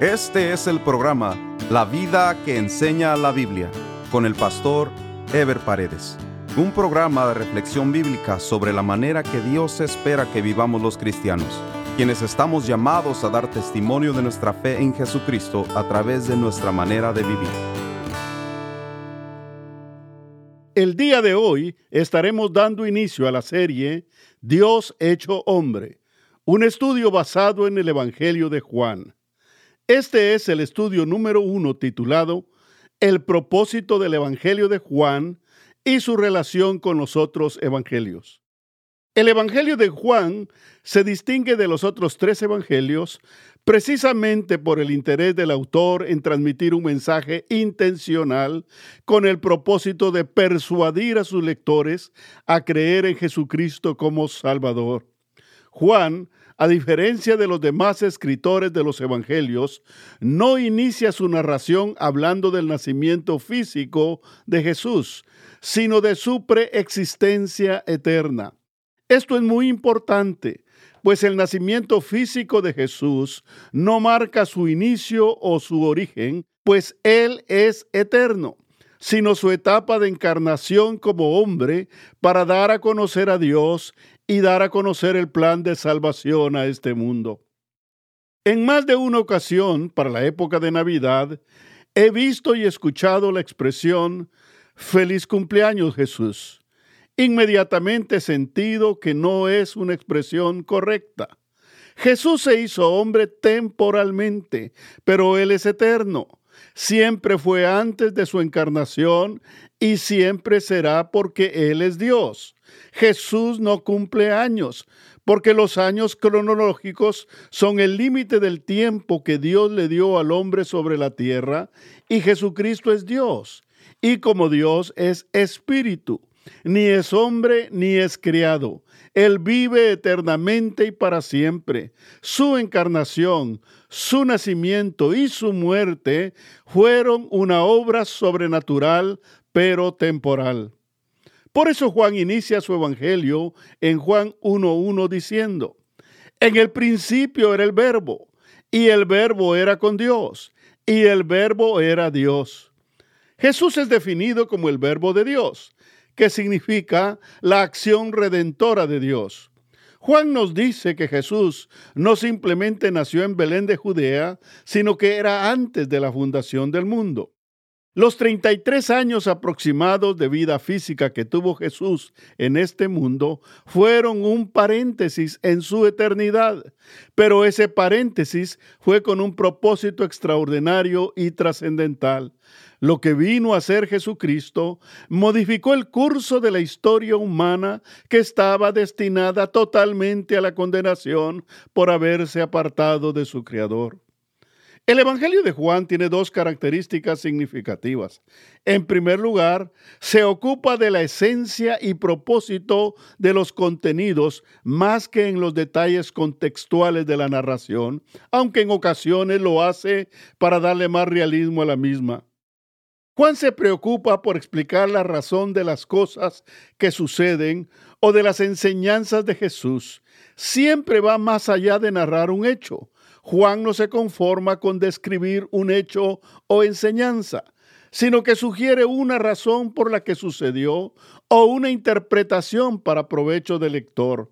Este es el programa La vida que enseña la Biblia con el pastor Ever Paredes. Un programa de reflexión bíblica sobre la manera que Dios espera que vivamos los cristianos, quienes estamos llamados a dar testimonio de nuestra fe en Jesucristo a través de nuestra manera de vivir. El día de hoy estaremos dando inicio a la serie Dios hecho hombre, un estudio basado en el Evangelio de Juan. Este es el estudio número uno titulado El propósito del Evangelio de Juan y su relación con los otros evangelios. El Evangelio de Juan se distingue de los otros tres evangelios precisamente por el interés del autor en transmitir un mensaje intencional con el propósito de persuadir a sus lectores a creer en Jesucristo como Salvador. Juan a diferencia de los demás escritores de los Evangelios, no inicia su narración hablando del nacimiento físico de Jesús, sino de su preexistencia eterna. Esto es muy importante, pues el nacimiento físico de Jesús no marca su inicio o su origen, pues Él es eterno sino su etapa de encarnación como hombre para dar a conocer a Dios y dar a conocer el plan de salvación a este mundo. En más de una ocasión, para la época de Navidad, he visto y escuchado la expresión Feliz cumpleaños Jesús. Inmediatamente he sentido que no es una expresión correcta. Jesús se hizo hombre temporalmente, pero Él es eterno. Siempre fue antes de su encarnación y siempre será porque Él es Dios. Jesús no cumple años, porque los años cronológicos son el límite del tiempo que Dios le dio al hombre sobre la tierra, y Jesucristo es Dios, y como Dios es espíritu, ni es hombre ni es criado. Él vive eternamente y para siempre. Su encarnación, su nacimiento y su muerte fueron una obra sobrenatural, pero temporal. Por eso Juan inicia su evangelio en Juan 1.1 diciendo, en el principio era el verbo, y el verbo era con Dios, y el verbo era Dios. Jesús es definido como el verbo de Dios, que significa la acción redentora de Dios. Juan nos dice que Jesús no simplemente nació en Belén de Judea, sino que era antes de la fundación del mundo. Los 33 años aproximados de vida física que tuvo Jesús en este mundo fueron un paréntesis en su eternidad, pero ese paréntesis fue con un propósito extraordinario y trascendental. Lo que vino a ser Jesucristo modificó el curso de la historia humana que estaba destinada totalmente a la condenación por haberse apartado de su Creador. El Evangelio de Juan tiene dos características significativas. En primer lugar, se ocupa de la esencia y propósito de los contenidos más que en los detalles contextuales de la narración, aunque en ocasiones lo hace para darle más realismo a la misma. Juan se preocupa por explicar la razón de las cosas que suceden o de las enseñanzas de Jesús. Siempre va más allá de narrar un hecho Juan no se conforma con describir un hecho o enseñanza, sino que sugiere una razón por la que sucedió o una interpretación para provecho del lector.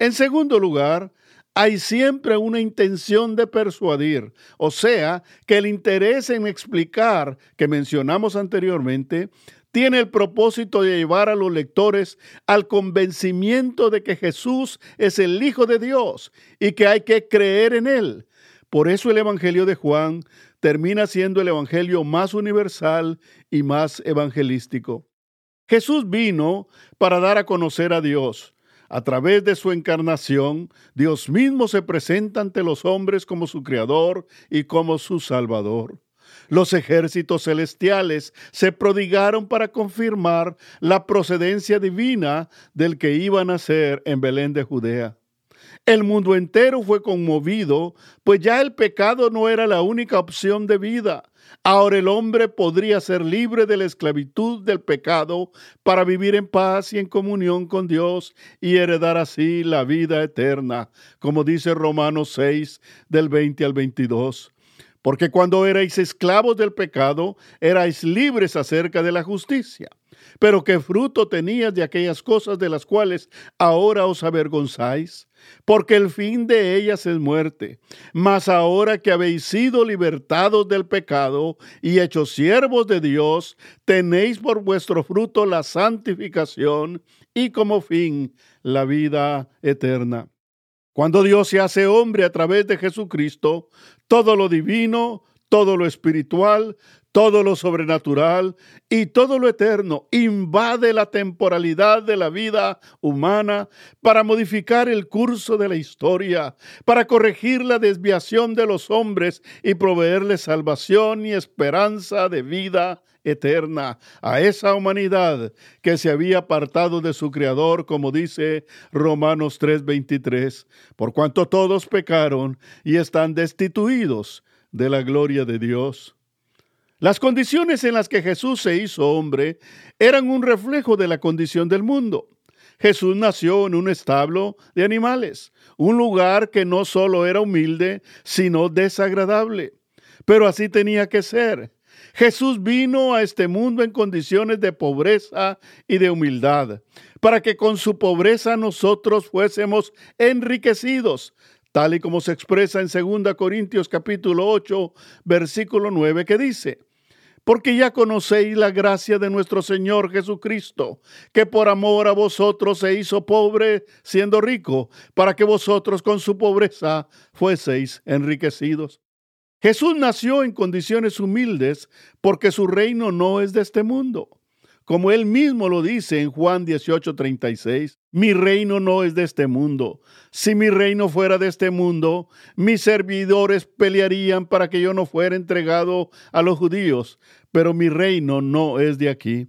En segundo lugar, hay siempre una intención de persuadir, o sea, que el interés en explicar que mencionamos anteriormente tiene el propósito de llevar a los lectores al convencimiento de que Jesús es el Hijo de Dios y que hay que creer en Él, por eso el Evangelio de Juan termina siendo el Evangelio más universal y más evangelístico. Jesús vino para dar a conocer a Dios. A través de su encarnación, Dios mismo se presenta ante los hombres como su Creador y como su Salvador. Los ejércitos celestiales se prodigaron para confirmar la procedencia divina del que iba a nacer en Belén de Judea. El mundo entero fue conmovido, pues ya el pecado no era la única opción de vida. Ahora el hombre podría ser libre de la esclavitud del pecado para vivir en paz y en comunión con Dios y heredar así la vida eterna, como dice Romanos 6 del 20 al 22. porque cuando erais esclavos del pecado, erais libres acerca de la justicia. Pero qué fruto tenías de aquellas cosas de las cuales ahora os avergonzáis, porque el fin de ellas es muerte. Mas ahora que habéis sido libertados del pecado y hechos siervos de Dios, tenéis por vuestro fruto la santificación y como fin la vida eterna. Cuando Dios se hace hombre a través de Jesucristo, todo lo divino, todo lo espiritual, todo lo sobrenatural y todo lo eterno invade la temporalidad de la vida humana para modificar el curso de la historia, para corregir la desviación de los hombres y proveerles salvación y esperanza de vida eterna a esa humanidad que se había apartado de su Creador, como dice Romanos 3:23, por cuanto todos pecaron y están destituidos de la gloria de Dios. Las condiciones en las que Jesús se hizo hombre eran un reflejo de la condición del mundo. Jesús nació en un establo de animales, un lugar que no solo era humilde, sino desagradable. Pero así tenía que ser. Jesús vino a este mundo en condiciones de pobreza y de humildad, para que con su pobreza nosotros fuésemos enriquecidos, tal y como se expresa en 2 Corintios capítulo 8, versículo 9, que dice, porque ya conocéis la gracia de nuestro Señor Jesucristo, que por amor a vosotros se hizo pobre siendo rico, para que vosotros con su pobreza fueseis enriquecidos. Jesús nació en condiciones humildes porque su reino no es de este mundo. Como él mismo lo dice en Juan 18:36, mi reino no es de este mundo. Si mi reino fuera de este mundo, mis servidores pelearían para que yo no fuera entregado a los judíos, pero mi reino no es de aquí.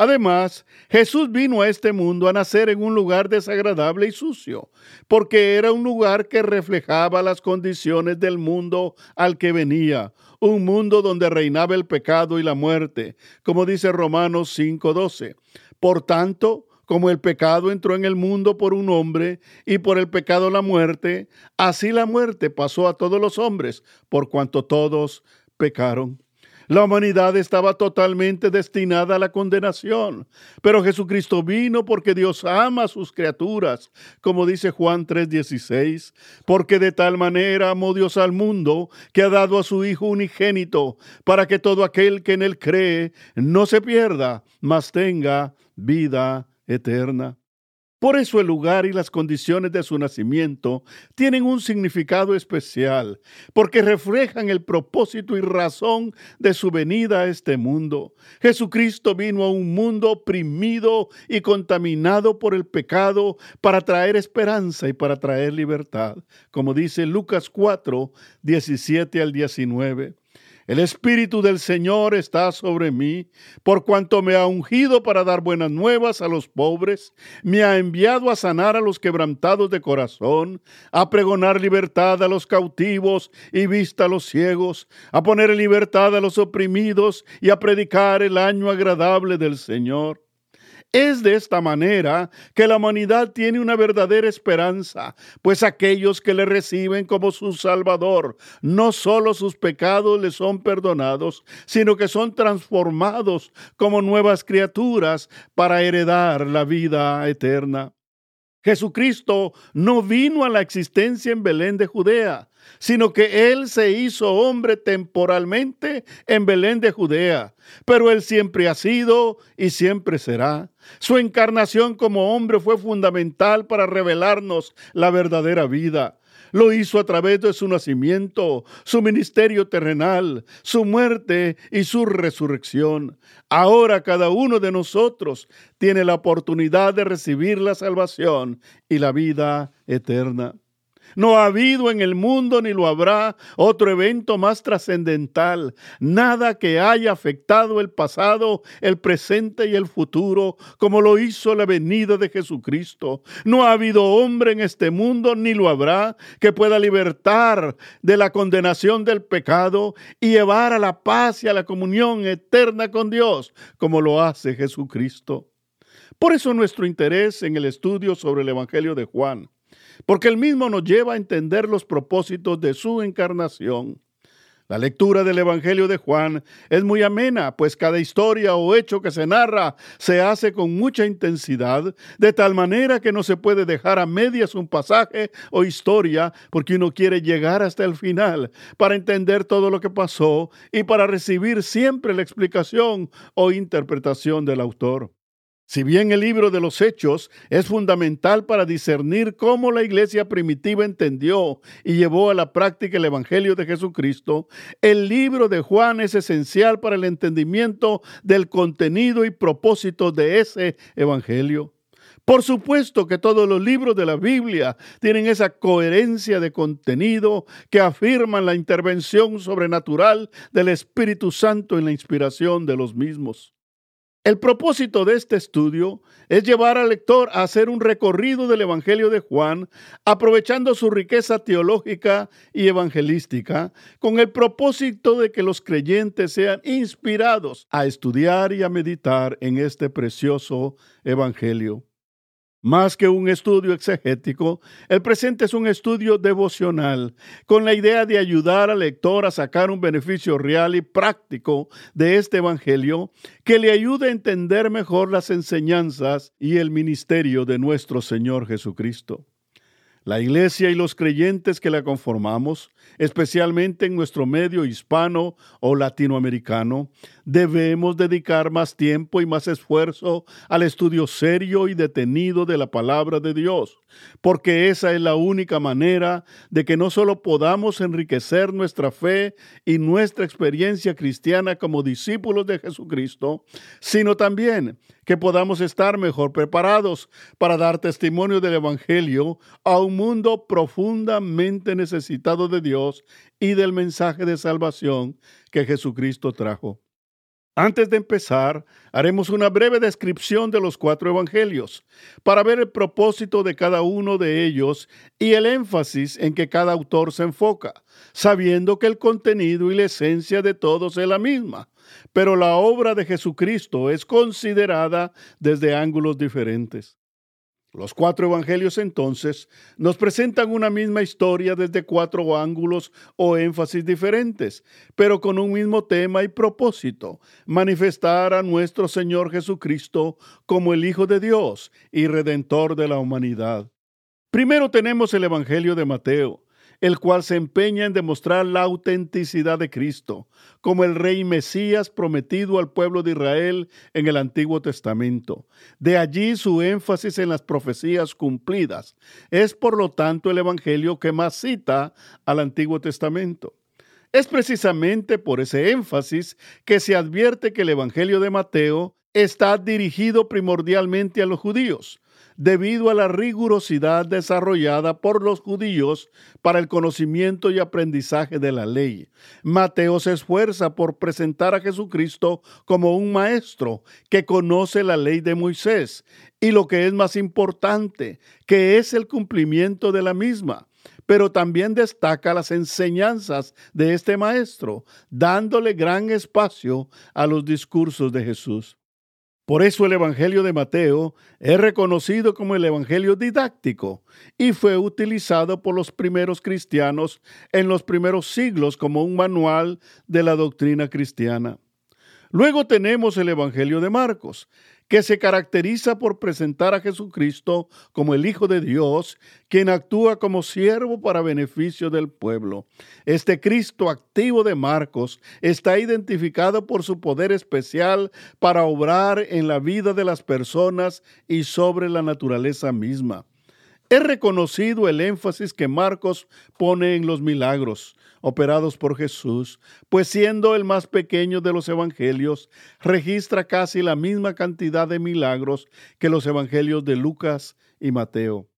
Además, Jesús vino a este mundo a nacer en un lugar desagradable y sucio, porque era un lugar que reflejaba las condiciones del mundo al que venía, un mundo donde reinaba el pecado y la muerte, como dice Romanos 5:12. Por tanto, como el pecado entró en el mundo por un hombre y por el pecado la muerte, así la muerte pasó a todos los hombres, por cuanto todos pecaron. La humanidad estaba totalmente destinada a la condenación, pero Jesucristo vino porque Dios ama a sus criaturas, como dice Juan 3:16, porque de tal manera amó Dios al mundo que ha dado a su Hijo unigénito, para que todo aquel que en él cree no se pierda, mas tenga vida eterna. Por eso el lugar y las condiciones de su nacimiento tienen un significado especial, porque reflejan el propósito y razón de su venida a este mundo. Jesucristo vino a un mundo oprimido y contaminado por el pecado para traer esperanza y para traer libertad, como dice Lucas 4, 17 al 19. El Espíritu del Señor está sobre mí, por cuanto me ha ungido para dar buenas nuevas a los pobres, me ha enviado a sanar a los quebrantados de corazón, a pregonar libertad a los cautivos y vista a los ciegos, a poner en libertad a los oprimidos y a predicar el año agradable del Señor. Es de esta manera que la humanidad tiene una verdadera esperanza, pues aquellos que le reciben como su Salvador, no solo sus pecados les son perdonados, sino que son transformados como nuevas criaturas para heredar la vida eterna. Jesucristo no vino a la existencia en Belén de Judea, sino que Él se hizo hombre temporalmente en Belén de Judea, pero Él siempre ha sido y siempre será. Su encarnación como hombre fue fundamental para revelarnos la verdadera vida. Lo hizo a través de su nacimiento, su ministerio terrenal, su muerte y su resurrección. Ahora cada uno de nosotros tiene la oportunidad de recibir la salvación y la vida eterna. No ha habido en el mundo ni lo habrá otro evento más trascendental, nada que haya afectado el pasado, el presente y el futuro, como lo hizo la venida de Jesucristo. No ha habido hombre en este mundo, ni lo habrá, que pueda libertar de la condenación del pecado y llevar a la paz y a la comunión eterna con Dios, como lo hace Jesucristo. Por eso nuestro interés en el estudio sobre el Evangelio de Juan porque el mismo nos lleva a entender los propósitos de su encarnación. La lectura del Evangelio de Juan es muy amena, pues cada historia o hecho que se narra se hace con mucha intensidad, de tal manera que no se puede dejar a medias un pasaje o historia, porque uno quiere llegar hasta el final para entender todo lo que pasó y para recibir siempre la explicación o interpretación del autor. Si bien el libro de los Hechos es fundamental para discernir cómo la iglesia primitiva entendió y llevó a la práctica el Evangelio de Jesucristo, el libro de Juan es esencial para el entendimiento del contenido y propósito de ese Evangelio. Por supuesto que todos los libros de la Biblia tienen esa coherencia de contenido que afirman la intervención sobrenatural del Espíritu Santo en la inspiración de los mismos. El propósito de este estudio es llevar al lector a hacer un recorrido del Evangelio de Juan, aprovechando su riqueza teológica y evangelística, con el propósito de que los creyentes sean inspirados a estudiar y a meditar en este precioso Evangelio. Más que un estudio exegético, el presente es un estudio devocional, con la idea de ayudar al lector a sacar un beneficio real y práctico de este Evangelio que le ayude a entender mejor las enseñanzas y el ministerio de nuestro Señor Jesucristo. La Iglesia y los creyentes que la conformamos, especialmente en nuestro medio hispano o latinoamericano, debemos dedicar más tiempo y más esfuerzo al estudio serio y detenido de la palabra de Dios, porque esa es la única manera de que no solo podamos enriquecer nuestra fe y nuestra experiencia cristiana como discípulos de Jesucristo, sino también que podamos estar mejor preparados para dar testimonio del Evangelio a un mundo profundamente necesitado de Dios y del mensaje de salvación que Jesucristo trajo. Antes de empezar, haremos una breve descripción de los cuatro evangelios para ver el propósito de cada uno de ellos y el énfasis en que cada autor se enfoca, sabiendo que el contenido y la esencia de todos es la misma, pero la obra de Jesucristo es considerada desde ángulos diferentes. Los cuatro evangelios entonces nos presentan una misma historia desde cuatro ángulos o énfasis diferentes, pero con un mismo tema y propósito, manifestar a nuestro Señor Jesucristo como el Hijo de Dios y Redentor de la humanidad. Primero tenemos el Evangelio de Mateo, el cual se empeña en demostrar la autenticidad de Cristo, como el rey Mesías prometido al pueblo de Israel en el Antiguo Testamento. De allí su énfasis en las profecías cumplidas. Es por lo tanto el Evangelio que más cita al Antiguo Testamento. Es precisamente por ese énfasis que se advierte que el Evangelio de Mateo está dirigido primordialmente a los judíos, debido a la rigurosidad desarrollada por los judíos para el conocimiento y aprendizaje de la ley. Mateo se esfuerza por presentar a Jesucristo como un maestro que conoce la ley de Moisés y lo que es más importante, que es el cumplimiento de la misma pero también destaca las enseñanzas de este maestro, dándole gran espacio a los discursos de Jesús. Por eso el Evangelio de Mateo es reconocido como el Evangelio didáctico y fue utilizado por los primeros cristianos en los primeros siglos como un manual de la doctrina cristiana. Luego tenemos el Evangelio de Marcos, que se caracteriza por presentar a Jesucristo como el Hijo de Dios, quien actúa como siervo para beneficio del pueblo. Este Cristo activo de Marcos está identificado por su poder especial para obrar en la vida de las personas y sobre la naturaleza misma. Es reconocido el énfasis que Marcos pone en los milagros operados por Jesús, pues siendo el más pequeño de los evangelios, registra casi la misma cantidad de milagros que los evangelios de Lucas y Mateo.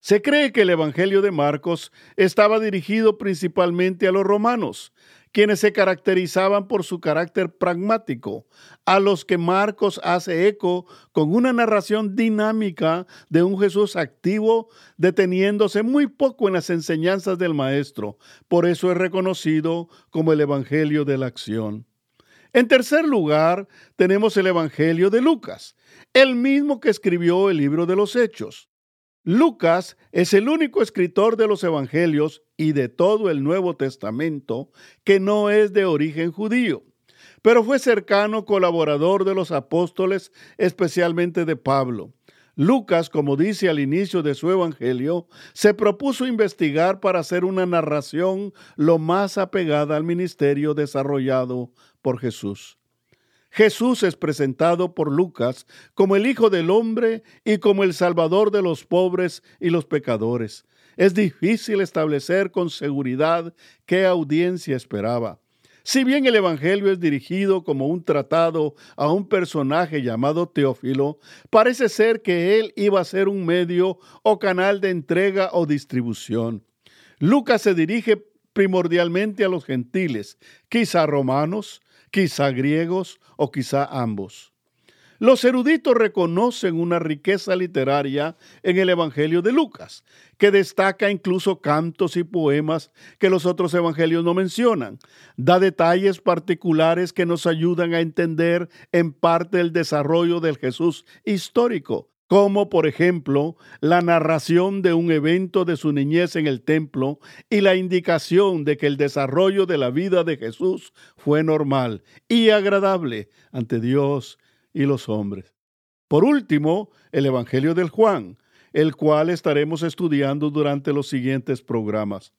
Se cree que el Evangelio de Marcos estaba dirigido principalmente a los romanos, quienes se caracterizaban por su carácter pragmático, a los que Marcos hace eco con una narración dinámica de un Jesús activo, deteniéndose muy poco en las enseñanzas del Maestro. Por eso es reconocido como el Evangelio de la acción. En tercer lugar, tenemos el Evangelio de Lucas, el mismo que escribió el libro de los Hechos. Lucas es el único escritor de los Evangelios y de todo el Nuevo Testamento que no es de origen judío, pero fue cercano colaborador de los apóstoles, especialmente de Pablo. Lucas, como dice al inicio de su Evangelio, se propuso investigar para hacer una narración lo más apegada al ministerio desarrollado por Jesús. Jesús es presentado por Lucas como el Hijo del Hombre y como el Salvador de los pobres y los pecadores. Es difícil establecer con seguridad qué audiencia esperaba. Si bien el Evangelio es dirigido como un tratado a un personaje llamado Teófilo, parece ser que él iba a ser un medio o canal de entrega o distribución. Lucas se dirige primordialmente a los gentiles, quizá romanos, quizá griegos o quizá ambos. Los eruditos reconocen una riqueza literaria en el Evangelio de Lucas, que destaca incluso cantos y poemas que los otros evangelios no mencionan. Da detalles particulares que nos ayudan a entender en parte el desarrollo del Jesús histórico, como por ejemplo la narración de un evento de su niñez en el templo y la indicación de que el desarrollo de la vida de Jesús fue normal y agradable ante Dios y los hombres. Por último, el Evangelio del Juan, el cual estaremos estudiando durante los siguientes programas.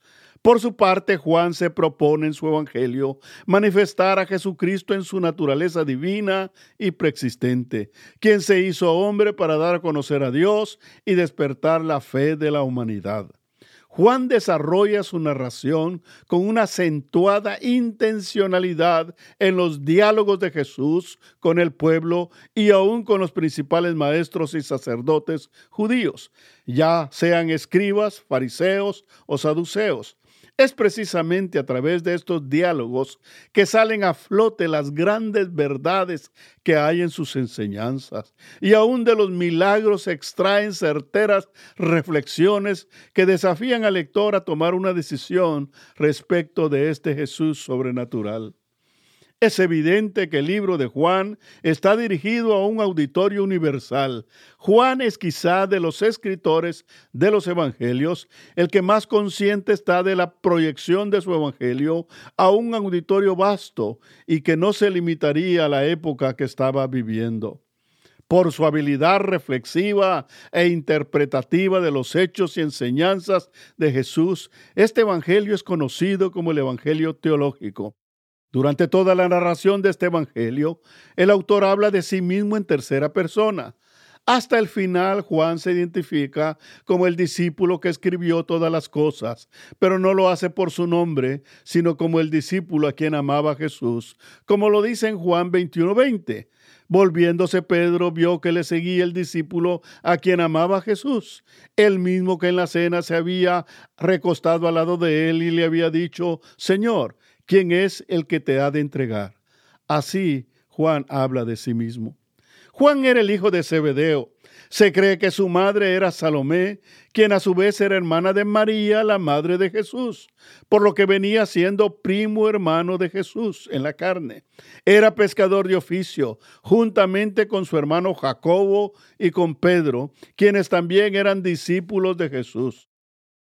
Por su parte, Juan se propone en su Evangelio manifestar a Jesucristo en su naturaleza divina y preexistente, quien se hizo hombre para dar a conocer a Dios y despertar la fe de la humanidad. Juan desarrolla su narración con una acentuada intencionalidad en los diálogos de Jesús con el pueblo y aún con los principales maestros y sacerdotes judíos, ya sean escribas, fariseos o saduceos. Es precisamente a través de estos diálogos que salen a flote las grandes verdades que hay en sus enseñanzas y aún de los milagros se extraen certeras reflexiones que desafían al lector a tomar una decisión respecto de este Jesús sobrenatural. Es evidente que el libro de Juan está dirigido a un auditorio universal. Juan es quizá de los escritores de los evangelios el que más consciente está de la proyección de su evangelio a un auditorio vasto y que no se limitaría a la época que estaba viviendo. Por su habilidad reflexiva e interpretativa de los hechos y enseñanzas de Jesús, este Evangelio es conocido como el Evangelio teológico. Durante toda la narración de este Evangelio, el autor habla de sí mismo en tercera persona. Hasta el final, Juan se identifica como el discípulo que escribió todas las cosas, pero no lo hace por su nombre, sino como el discípulo a quien amaba Jesús, como lo dice en Juan 21:20. Volviéndose Pedro vio que le seguía el discípulo a quien amaba Jesús, el mismo que en la cena se había recostado al lado de él y le había dicho, Señor, ¿Quién es el que te ha de entregar? Así Juan habla de sí mismo. Juan era el hijo de Zebedeo. Se cree que su madre era Salomé, quien a su vez era hermana de María, la madre de Jesús, por lo que venía siendo primo hermano de Jesús en la carne. Era pescador de oficio, juntamente con su hermano Jacobo y con Pedro, quienes también eran discípulos de Jesús.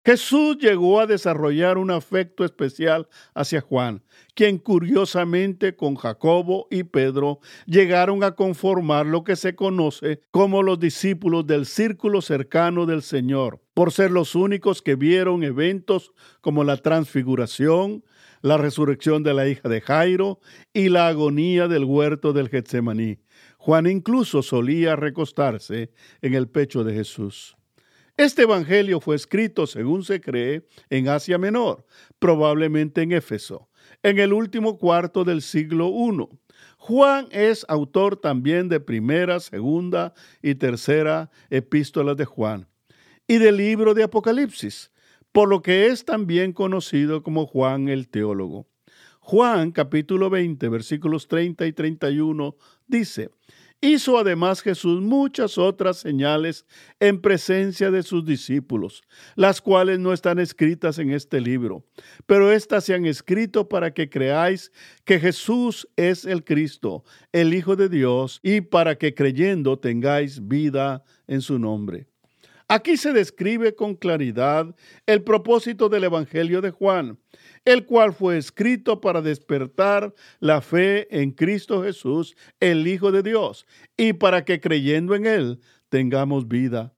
Jesús llegó a desarrollar un afecto especial hacia Juan, quien curiosamente con Jacobo y Pedro llegaron a conformar lo que se conoce como los discípulos del círculo cercano del Señor, por ser los únicos que vieron eventos como la transfiguración, la resurrección de la hija de Jairo y la agonía del huerto del Getsemaní. Juan incluso solía recostarse en el pecho de Jesús. Este Evangelio fue escrito, según se cree, en Asia Menor, probablemente en Éfeso, en el último cuarto del siglo I. Juan es autor también de primera, segunda y tercera epístolas de Juan y del libro de Apocalipsis, por lo que es también conocido como Juan el teólogo. Juan capítulo 20 versículos 30 y 31 dice, Hizo además Jesús muchas otras señales en presencia de sus discípulos, las cuales no están escritas en este libro, pero éstas se han escrito para que creáis que Jesús es el Cristo, el Hijo de Dios, y para que creyendo tengáis vida en su nombre. Aquí se describe con claridad el propósito del Evangelio de Juan, el cual fue escrito para despertar la fe en Cristo Jesús, el Hijo de Dios, y para que creyendo en Él tengamos vida.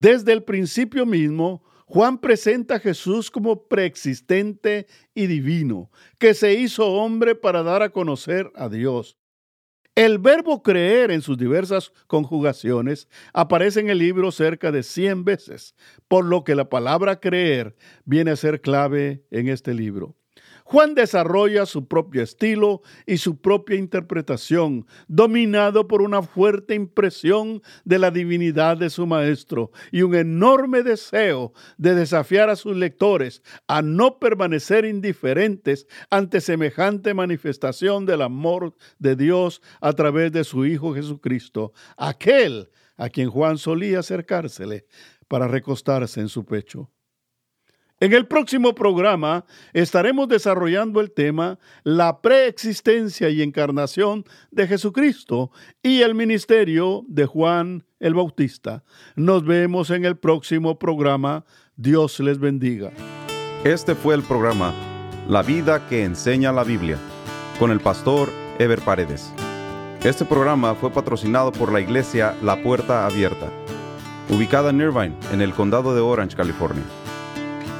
Desde el principio mismo, Juan presenta a Jesús como preexistente y divino, que se hizo hombre para dar a conocer a Dios. El verbo creer en sus diversas conjugaciones aparece en el libro cerca de 100 veces, por lo que la palabra creer viene a ser clave en este libro. Juan desarrolla su propio estilo y su propia interpretación, dominado por una fuerte impresión de la divinidad de su maestro y un enorme deseo de desafiar a sus lectores a no permanecer indiferentes ante semejante manifestación del amor de Dios a través de su Hijo Jesucristo, aquel a quien Juan solía acercársele para recostarse en su pecho. En el próximo programa estaremos desarrollando el tema La preexistencia y encarnación de Jesucristo y el ministerio de Juan el Bautista. Nos vemos en el próximo programa. Dios les bendiga. Este fue el programa La vida que enseña la Biblia con el pastor Ever Paredes. Este programa fue patrocinado por la iglesia La Puerta Abierta, ubicada en Irvine, en el condado de Orange, California.